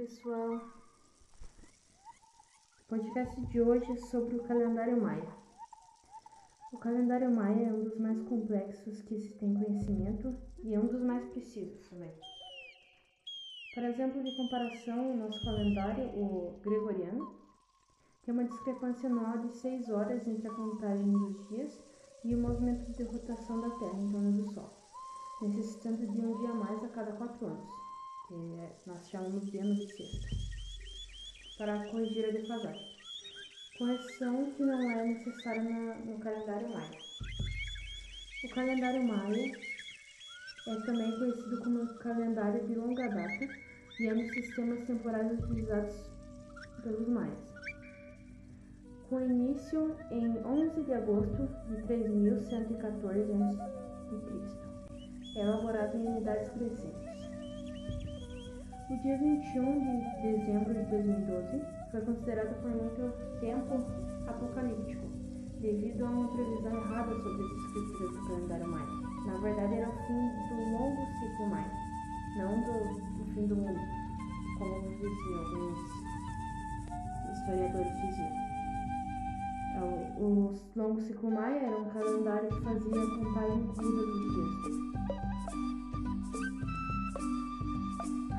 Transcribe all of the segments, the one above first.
pessoal. O podcast de hoje é sobre o calendário maia. O calendário maia é um dos mais complexos que se tem conhecimento e é um dos mais precisos também. Por exemplo de comparação, o nosso calendário, o gregoriano, tem uma discrepância anual de 6 horas entre a contagem dos dias e o movimento de rotação da Terra em torno do Sol, necessitando de um dia a mais a cada 4 anos é, nós chamamos de ano bissexto, para corrigir a defasagem. Correção que não é necessária no calendário maia. O calendário maia é também conhecido como calendário de longa data e é um dos sistemas temporais utilizados pelos maias. Com início em 11 de agosto de 3114 a.C., é elaborado em unidades crescentes. O dia 21 de dezembro de 2012 foi considerado por muito tempo apocalíptico, devido a uma previsão errada sobre as escrituras do calendário maia. Na verdade, era o fim do longo ciclo maia, não do, do fim do mundo, como diziam alguns historiadores diziam. É, o, longo ciclo maia era um calendário que fazia contagem corrida dos dias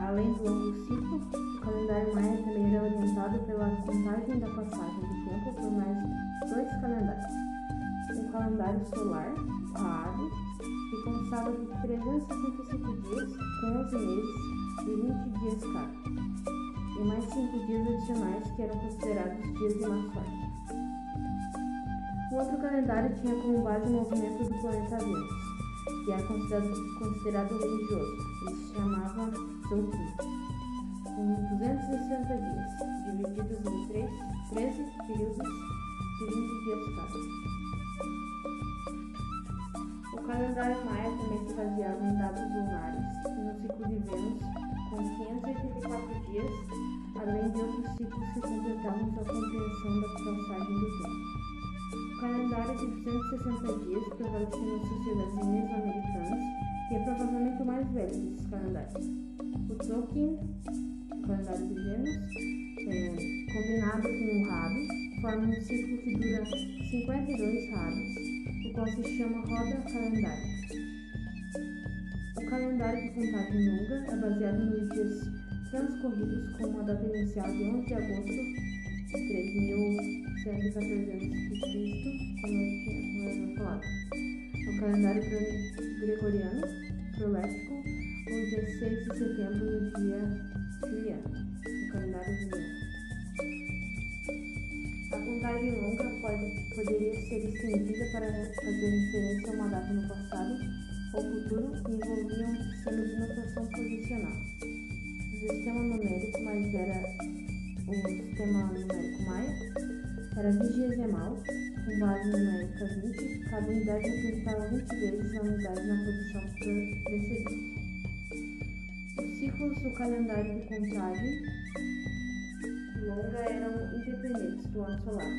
Além do longo ciclo, o calendário maia também era orientado pela contagem da passagem do tempo por mais dois calendários. Um calendário solar, a AVE, que constava de 365 dias, com 11 meses e 20 dias cada, e mais 5 dias adicionais que eram considerados dias de má sorte. O outro calendário tinha como base o movimento do planeta Vênus, que era considerado, considerado religioso. Ele se chamava Zolkin, com 260 dias, divididos em 3, 13 períodos de 20 dias cada. O calendário maia também se baseava em dados lunares no ciclo de Vênus, com 584 dias, além de outros ciclos que completavam sua compreensão da passagem do tempo calendário de 360 dias prevalece nas sociedades mesoamericanas e é provavelmente o mais velho desses calendários. O Tolkien, o calendário de Vênus, é, combinado com o rabo, forma um ciclo que dura 52 rabos, o qual se chama roda calendário. O calendário de contagem longa é baseado nos dias transcorridos com uma data inicial de 11 de agosto de 3000 temos a presença de Cristo somente na mesma palavra. No calendário gregoriano, proléstico, o dia 6 de setembro do dia juliano, no calendário juliano. A contagem longa pode, poderia ser estendida para fazer referência a uma data no passado ou futuro que envolvia um sistema de notação posicional. O sistema numérico mais era o sistema numérico era vigesimal, com base numérica 20, cada unidade representava 20 vezes a unidade na posição precedente. Os ciclos do calendário de contagem longa eram independentes do ano solar.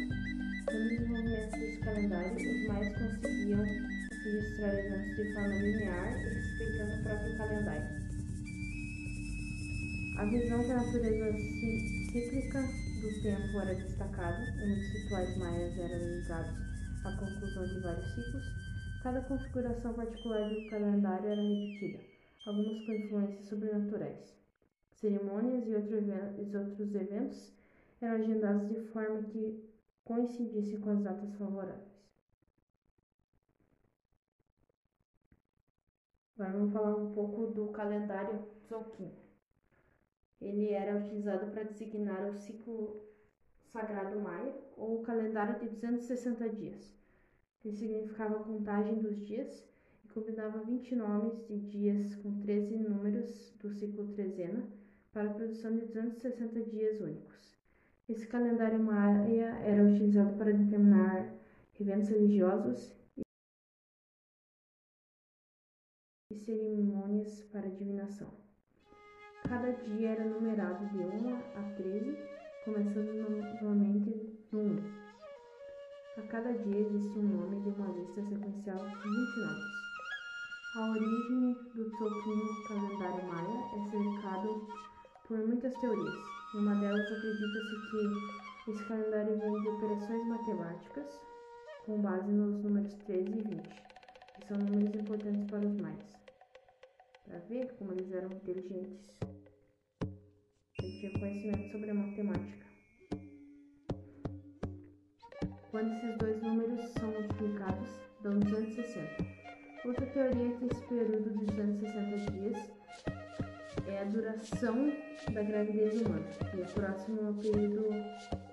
No desenvolvimento desse calendário, os mais conseguiam registrar eventos de forma linear, respeitando o próprio calendário. A visão que a natureza cíclica tempo era destacada, e muitos rituais maias eram ligados à conclusão de vários ciclos, cada configuração particular do calendário era repetida, algumas com influências sobrenaturais. Cerimônias e outros eventos eram agendados de forma que coincidisse com as datas favoráveis. Agora vamos falar um pouco do calendário Tzolk'in ele era utilizado para designar o ciclo sagrado maia ou o calendário de 260 dias, que significava a contagem dos dias e combinava 20 nomes de dias com 13 números do ciclo trezena para a produção de 260 dias únicos. Esse calendário maia era utilizado para determinar eventos religiosos e cerimônias para divinação. Cada dia era numerado de 1 a 13, começando novamente no 1. A cada dia existe um nome de uma lista sequencial de 20 nomes. A origem do Tolkien calendário maia é cercado por muitas teorias. Uma delas acredita-se que esse calendário vem de operações matemáticas com base nos números 13 e 20, que são números importantes para os maias. Para ver como eles eram inteligentes. Eles tinham conhecimento sobre a matemática. Quando esses dois números são multiplicados, dão 260. Outra teoria é que esse período de 260 dias é a duração da gravidez humana, e é próximo ao período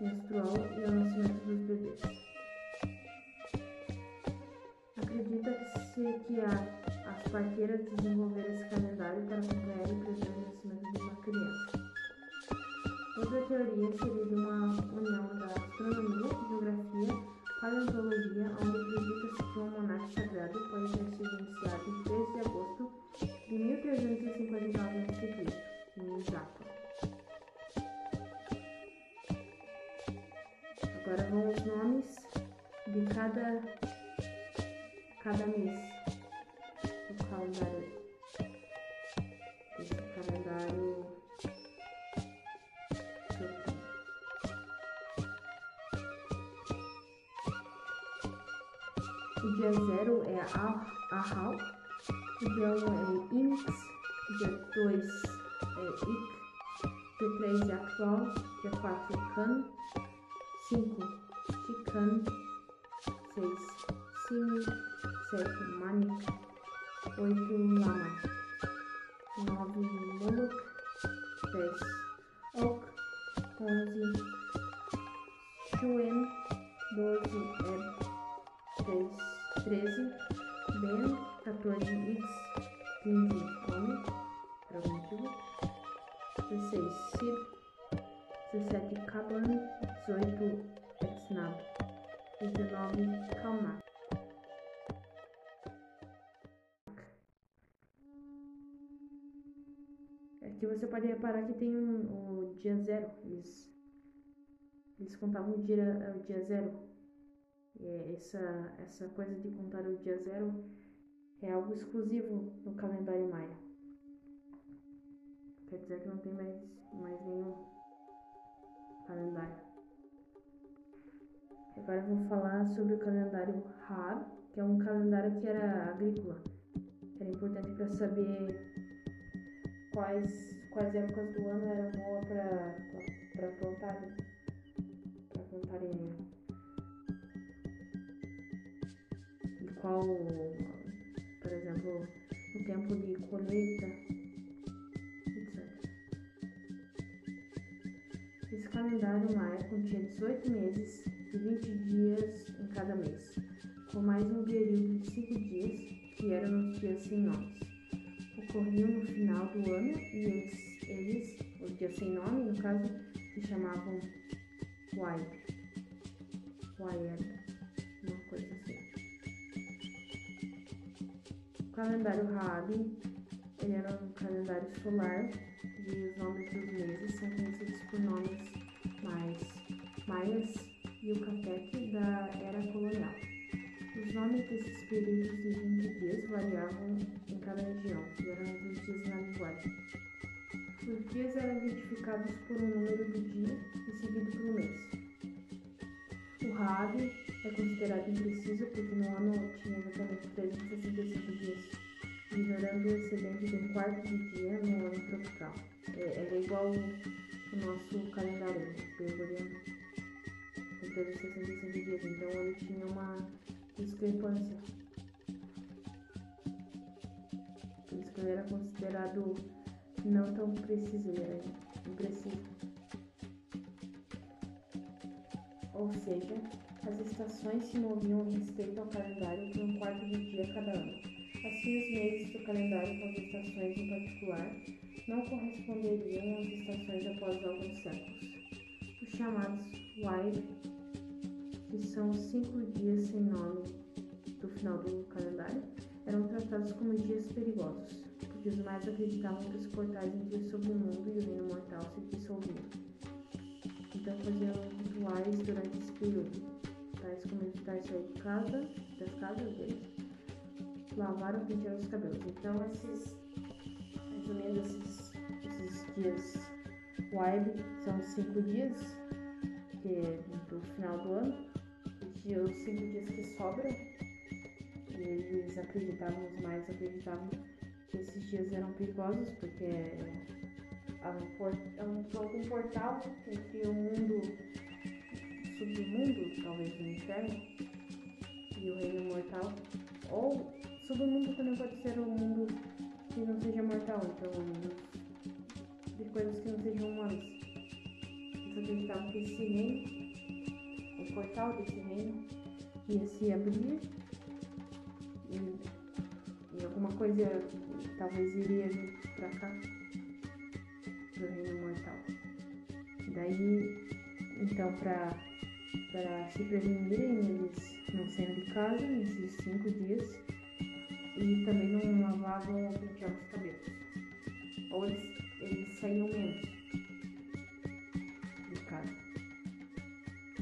menstrual e ao nascimento dos bebês. Acredita-se que a, as parteiras desenvolveram esse calendário para acompanhar e prever o nascimento de uma criança. Teoria seria de uma união da astronomia, geografia, paleontologia, onde acredita-se que o monarca sagrado pode ter sido iniciado em 13 de agosto de 1359 a.C., em Japa. Agora vão os nomes de cada, cada mês do calendário. Esse calendário dia zero é Ahau, dia 1 um é Inx, o dia 2 é Ik, dia 3 é Atual, dia 4 é Kan, 5 Chikan, 6 Simi, 7 Manik, 8 Lama, 9 Muluk, 10 Ok, 11 Shuen, 12 Eb, 3, 13, Ben, 14, X, 15, Homem, para algum motivo, 16, Sir, 17, Kaban, 18, Exnab, 19, Kalmak. Aqui você pode reparar que tem um, o dia zero, eles, eles contavam o dia, o dia zero, essa, essa coisa de contar o dia zero é algo exclusivo no calendário maia. Quer dizer que não tem mais, mais nenhum calendário. Agora vou falar sobre o calendário Har, que é um calendário que era agrícola. Era importante para saber quais, quais épocas do ano eram boas para plantar, qual, por exemplo, o tempo de colheita, etc. Esse calendário maia continha 18 meses e 20 dias em cada mês, com mais um período de 5 dias, que eram os dias sem nomes. Ocorriam no final do ano e eles, eles os dias sem nome, no caso, se chamavam Waib. Waib, calendário Rabi ele era um calendário solar e os nomes dos meses são conhecidos por nomes mais maias e o cateque da era colonial. Os nomes desses períodos de 20 dias variavam em cada região e eram dias na linguagem. Os dias eram identificados por um número do dia e seguido um mês. O Rabi é considerado impreciso porque no ano tinha exatamente 365 dias, ignorando o excedente de um quarto de dia no ano tropical. É, era igual o nosso calendário gregoriano, com 365 dias, então ele tinha uma discrepância. Por isso que ele era considerado não tão preciso, ele era impreciso. Ou seja, as estações se moviam em respeito ao calendário por um quarto de dia cada ano. Assim, os meses do calendário com as estações em particular não corresponderiam às estações após alguns séculos. Os chamados Waib, que são os cinco dias sem nome do final do calendário, eram tratados como dias perigosos, porque os mais acreditavam que os portais entre o submundo e o reino mortal se dissolviam. Então faziam rituais durante esse período, como evitar sair de casa, das casas deles, lavar ou pentear os cabelos. Então esses, menos esses, esses dias Web são cinco dias que é do final do ano, e os cinco dias que sobram, e eles acreditavam, os mais acreditavam que esses dias eram perigosos, porque é um, é um, um portal entre o mundo submundo, talvez o inferno, e o reino mortal, ou submundo também pode ser o mundo que não seja mortal, então de coisas que não sejam humanas. Eles acreditavam que esse reino, o portal desse reino, ia se abrir e, e alguma coisa talvez iria vir pra cá, do reino mortal. Daí, então, pra, pra se prevenirem, eles não saíam de casa nesses cinco dias e também não lavavam ou penteavam os cabelos. Ou eles eles saíam menos de casa.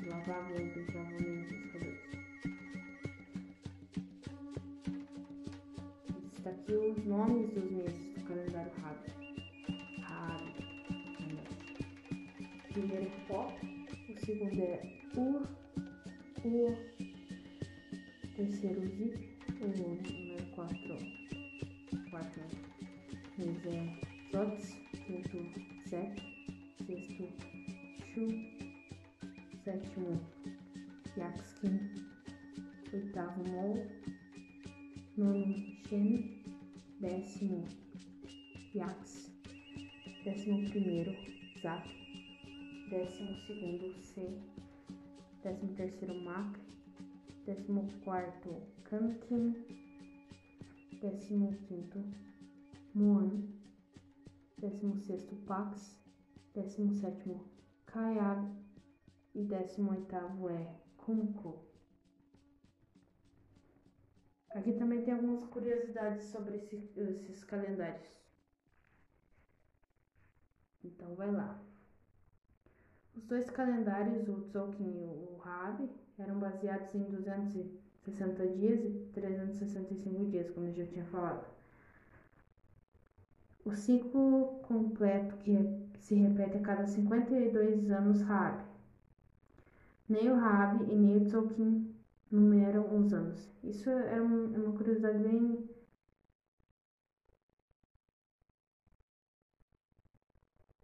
Lavavam e penteavam menos os cabelos. Está aqui os nomes dos meses do calendário Rabi. Rabi. O primeiro é Pó, o segundo é Ur, Ur, terceiro Zip, o número 4, 4 mês é Zotes, quinto Sec, sexto Shu, sétimo Yaxkin, oitavo Mol, nono Shen, décimo Yax, décimo primeiro Zap, décimo segundo C, décimo terceiro Mac, décimo quarto Kankin, décimo quinto Moan, 16 Pax, 17 Kayab e 18 é Kumko. Aqui também tem algumas curiosidades sobre esse, esses calendários. Então vai lá. Os dois calendários, o Tzolk'in e o Rabi, eram baseados em 260 dias e 365 dias, como eu já tinha falado. O ciclo completo que se repete a cada 52 anos Raab. Nem o Raab e nem o Tzolk'in numeram os anos. Isso é, é uma curiosidade bem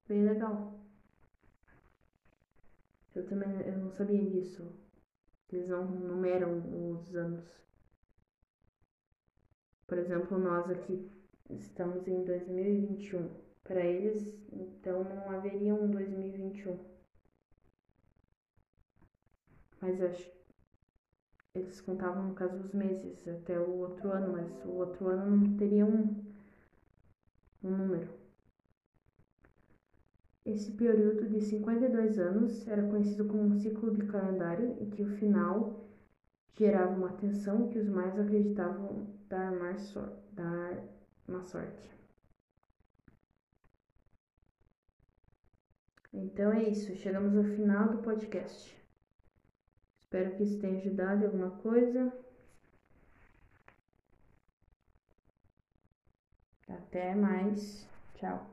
bem legal. Eu também eu não sabia disso. Eles não numeram os anos. Por exemplo, nós aqui Estamos em 2021. Para eles, então, não haveria um 2021. Mas acho eles contavam no caso os meses até o outro ano, mas o outro ano não teria um, um número. Esse período de 52 anos era conhecido como um ciclo de calendário e que o final gerava uma tensão que os mais acreditavam dar, mais dar uma sorte. Então é isso, chegamos ao final do podcast. Espero que isso tenha ajudado em alguma coisa. Até mais. Tchau.